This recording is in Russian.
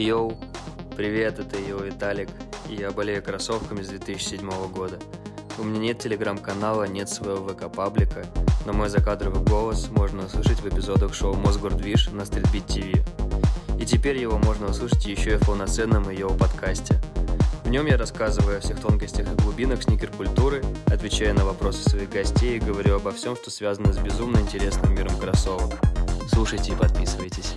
Йоу, привет, это Йоу Виталик, и я болею кроссовками с 2007 года. У меня нет телеграм-канала, нет своего ВК-паблика, но мой закадровый голос можно услышать в эпизодах шоу Мосгордвиж на Street Beat TV. И теперь его можно услышать еще и в полноценном Йоу подкасте. В нем я рассказываю о всех тонкостях и глубинах sneaker -культуры, отвечаю на вопросы своих гостей и говорю обо всем, что связано с безумно интересным миром кроссовок. Слушайте и подписывайтесь.